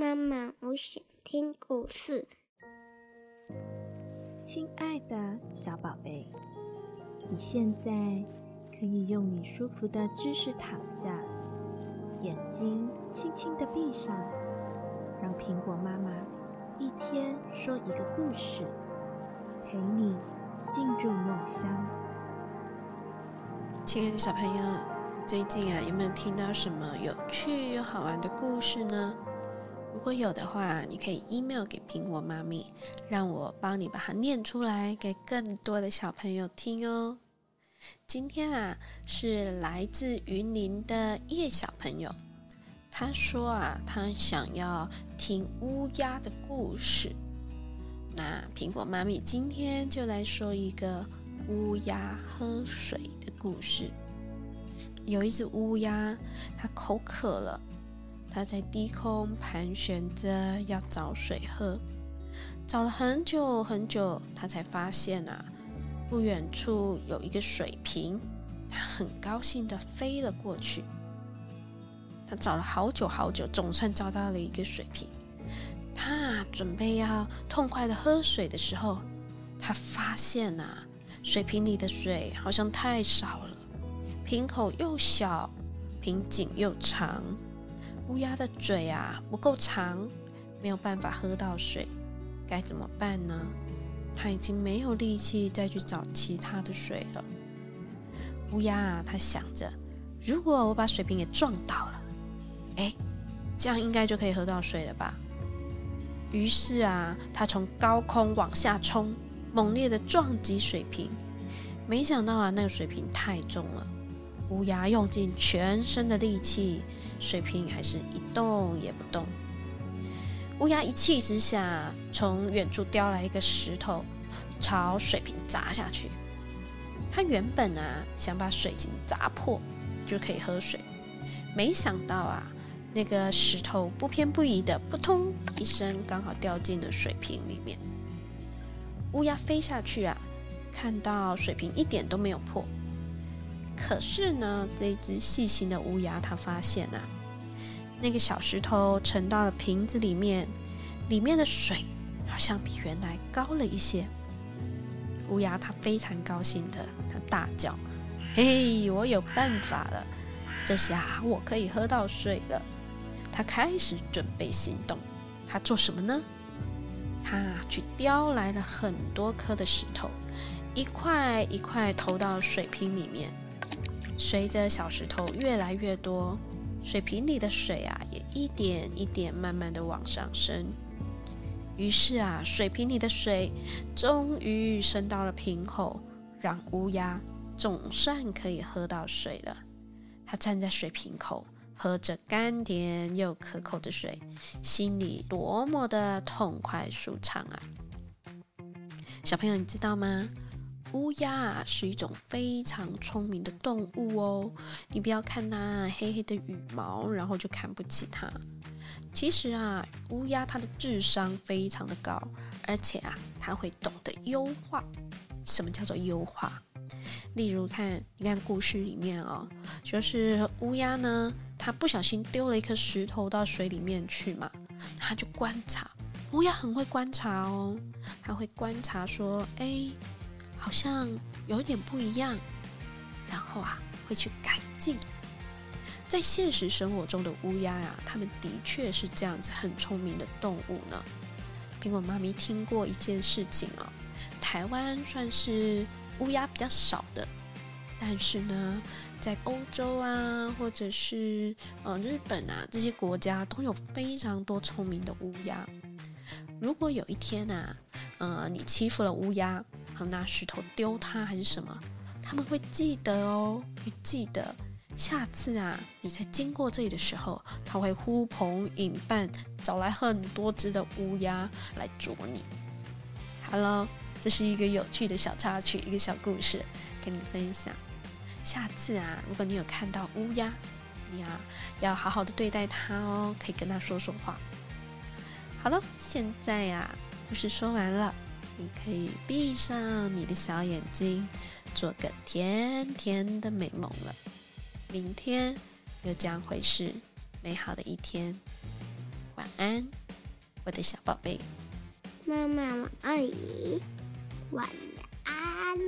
妈妈，我想听故事。亲爱的小宝贝，你现在可以用你舒服的姿势躺下，眼睛轻轻的闭上，让苹果妈妈一天说一个故事，陪你进入梦乡。亲爱的小朋友，最近啊，有没有听到什么有趣又好玩的故事呢？如果有的话，你可以 email 给苹果妈咪，让我帮你把它念出来，给更多的小朋友听哦。今天啊，是来自云林的叶小朋友，他说啊，他想要听乌鸦的故事。那苹果妈咪今天就来说一个。乌鸦喝水的故事。有一只乌鸦，它口渴了，它在低空盘旋着要找水喝，找了很久很久，它才发现啊，不远处有一个水瓶，它很高兴的飞了过去。它找了好久好久，总算找到了一个水瓶。它准备要痛快的喝水的时候，它发现啊。水瓶里的水好像太少了，瓶口又小，瓶颈又长，乌鸦的嘴啊不够长，没有办法喝到水，该怎么办呢？它已经没有力气再去找其他的水了。乌鸦啊，它想着，如果我把水瓶给撞倒了，哎，这样应该就可以喝到水了吧？于是啊，它从高空往下冲。猛烈的撞击水瓶，没想到啊，那个水瓶太重了。乌鸦用尽全身的力气，水瓶还是一动也不动。乌鸦一气之下，从远处叼来一个石头，朝水瓶砸下去。他原本啊，想把水瓶砸破，就可以喝水。没想到啊，那个石头不偏不倚的，扑通一声，刚好掉进了水瓶里面。乌鸦飞下去啊，看到水瓶一点都没有破。可是呢，这只细心的乌鸦，它发现啊，那个小石头沉到了瓶子里面，里面的水好像比原来高了一些。乌鸦它非常高兴的，它大叫：“嘿嘿，我有办法了！这下我可以喝到水了。”它开始准备行动。它做什么呢？它去叼来了很多颗的石头，一块一块投到水瓶里面。随着小石头越来越多，水瓶里的水啊也一点一点慢慢的往上升。于是啊，水瓶里的水终于升到了瓶口，让乌鸦总算可以喝到水了。它站在水瓶口。喝着甘甜又可口的水，心里多么的痛快舒畅啊！小朋友，你知道吗？乌鸦啊是一种非常聪明的动物哦。你不要看它黑黑的羽毛，然后就看不起它。其实啊，乌鸦它的智商非常的高，而且啊，它会懂得优化。什么叫做优化？例如看，你看故事里面哦，就是乌鸦呢。它不小心丢了一颗石头到水里面去嘛，它就观察。乌鸦很会观察哦，它会观察说：“哎，好像有点不一样。”然后啊，会去改进。在现实生活中的乌鸦呀，它们的确是这样子很聪明的动物呢。苹果妈咪听过一件事情哦，台湾算是乌鸦比较少的。但是呢，在欧洲啊，或者是呃日本啊这些国家，都有非常多聪明的乌鸦。如果有一天呐，呃，你欺负了乌鸦，拿石头丢它还是什么，他们会记得哦，会记得。下次啊，你在经过这里的时候，他会呼朋引伴，找来很多只的乌鸦来捉你。好了，这是一个有趣的小插曲，一个小故事，跟你分享。下次啊，如果你有看到乌鸦，你啊要好好的对待它哦，可以跟它说说话。好了，现在呀，故事说完了，你可以闭上你的小眼睛，做个甜甜的美梦了。明天又将会是美好的一天。晚安，我的小宝贝。妈妈，我爱你。晚安。